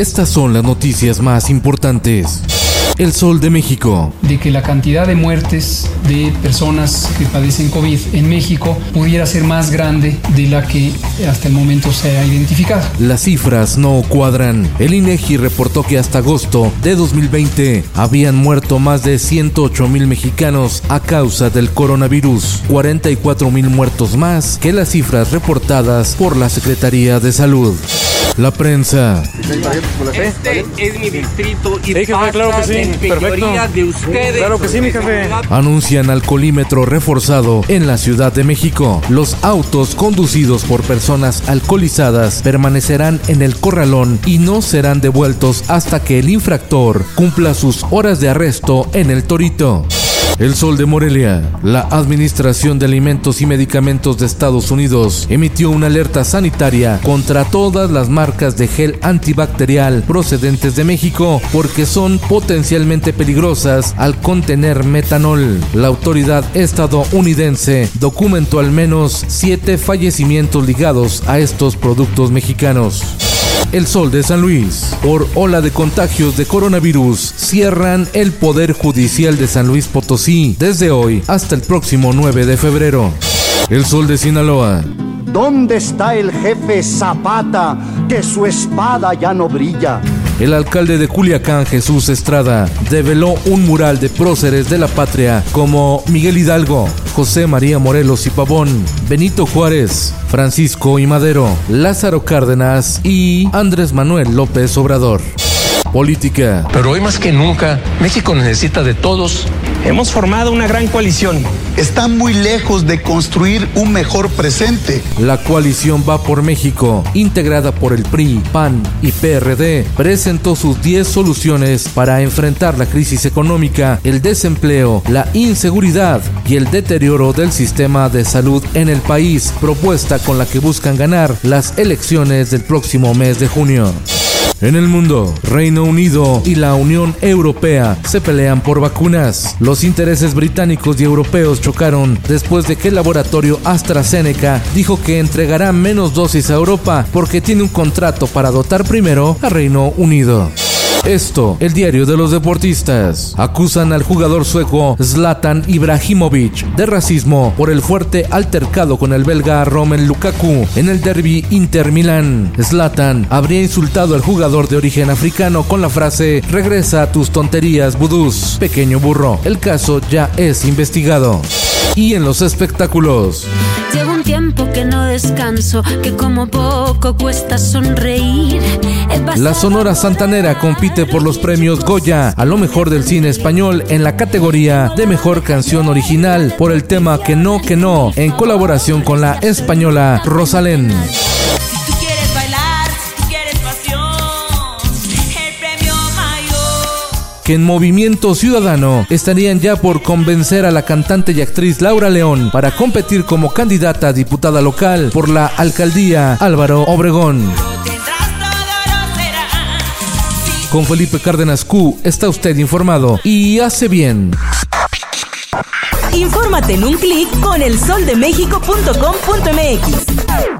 Estas son las noticias más importantes. El Sol de México. De que la cantidad de muertes de personas que padecen COVID en México pudiera ser más grande de la que hasta el momento se ha identificado. Las cifras no cuadran. El INEGI reportó que hasta agosto de 2020 habían muerto más de 108 mil mexicanos a causa del coronavirus, 44 mil muertos más que las cifras reportadas por la Secretaría de Salud. La prensa. Este es mi distrito y Sí, jefe, claro que sí. en mayoría Perfecto. de ustedes. Claro que sí, mi jefe. Anuncian alcoholímetro reforzado en la Ciudad de México. Los autos conducidos por personas alcoholizadas permanecerán en el corralón y no serán devueltos hasta que el infractor cumpla sus horas de arresto en el Torito. El Sol de Morelia. La Administración de Alimentos y Medicamentos de Estados Unidos emitió una alerta sanitaria contra todas las marcas de gel antibacterial procedentes de México porque son potencialmente peligrosas al contener metanol. La autoridad estadounidense documentó al menos siete fallecimientos ligados a estos productos mexicanos. El Sol de San Luis. Por ola de contagios de coronavirus, cierran el Poder Judicial de San Luis Potosí desde hoy hasta el próximo 9 de febrero. El Sol de Sinaloa. ¿Dónde está el jefe Zapata que su espada ya no brilla? El alcalde de Culiacán, Jesús Estrada, develó un mural de próceres de la patria como Miguel Hidalgo, José María Morelos y Pavón, Benito Juárez, Francisco y Madero, Lázaro Cárdenas y Andrés Manuel López Obrador. Política. Pero hoy más que nunca, México necesita de todos. Hemos formado una gran coalición. Está muy lejos de construir un mejor presente. La coalición Va por México, integrada por el PRI, PAN y PRD, presentó sus 10 soluciones para enfrentar la crisis económica, el desempleo, la inseguridad y el deterioro del sistema de salud en el país, propuesta con la que buscan ganar las elecciones del próximo mes de junio. En el mundo, Reino Unido y la Unión Europea se pelean por vacunas. Los intereses británicos y europeos chocaron después de que el laboratorio AstraZeneca dijo que entregará menos dosis a Europa porque tiene un contrato para dotar primero a Reino Unido. Esto, el diario de los deportistas. Acusan al jugador sueco Zlatan Ibrahimovic de racismo por el fuerte altercado con el belga Roman Lukaku en el derby Inter Milán. Zlatan habría insultado al jugador de origen africano con la frase Regresa a tus tonterías, vudús, pequeño burro. El caso ya es investigado. Y en los espectáculos. La Sonora Santanera compite por los premios Goya a lo mejor del cine español en la categoría de mejor canción original por el tema Que no, que no, en colaboración con la española Rosalén. En Movimiento Ciudadano estarían ya por convencer a la cantante y actriz Laura León para competir como candidata a diputada local por la alcaldía Álvaro Obregón. Con Felipe Cárdenas Q está usted informado y hace bien. Infórmate en un clic con elsoldemexico.com.mx.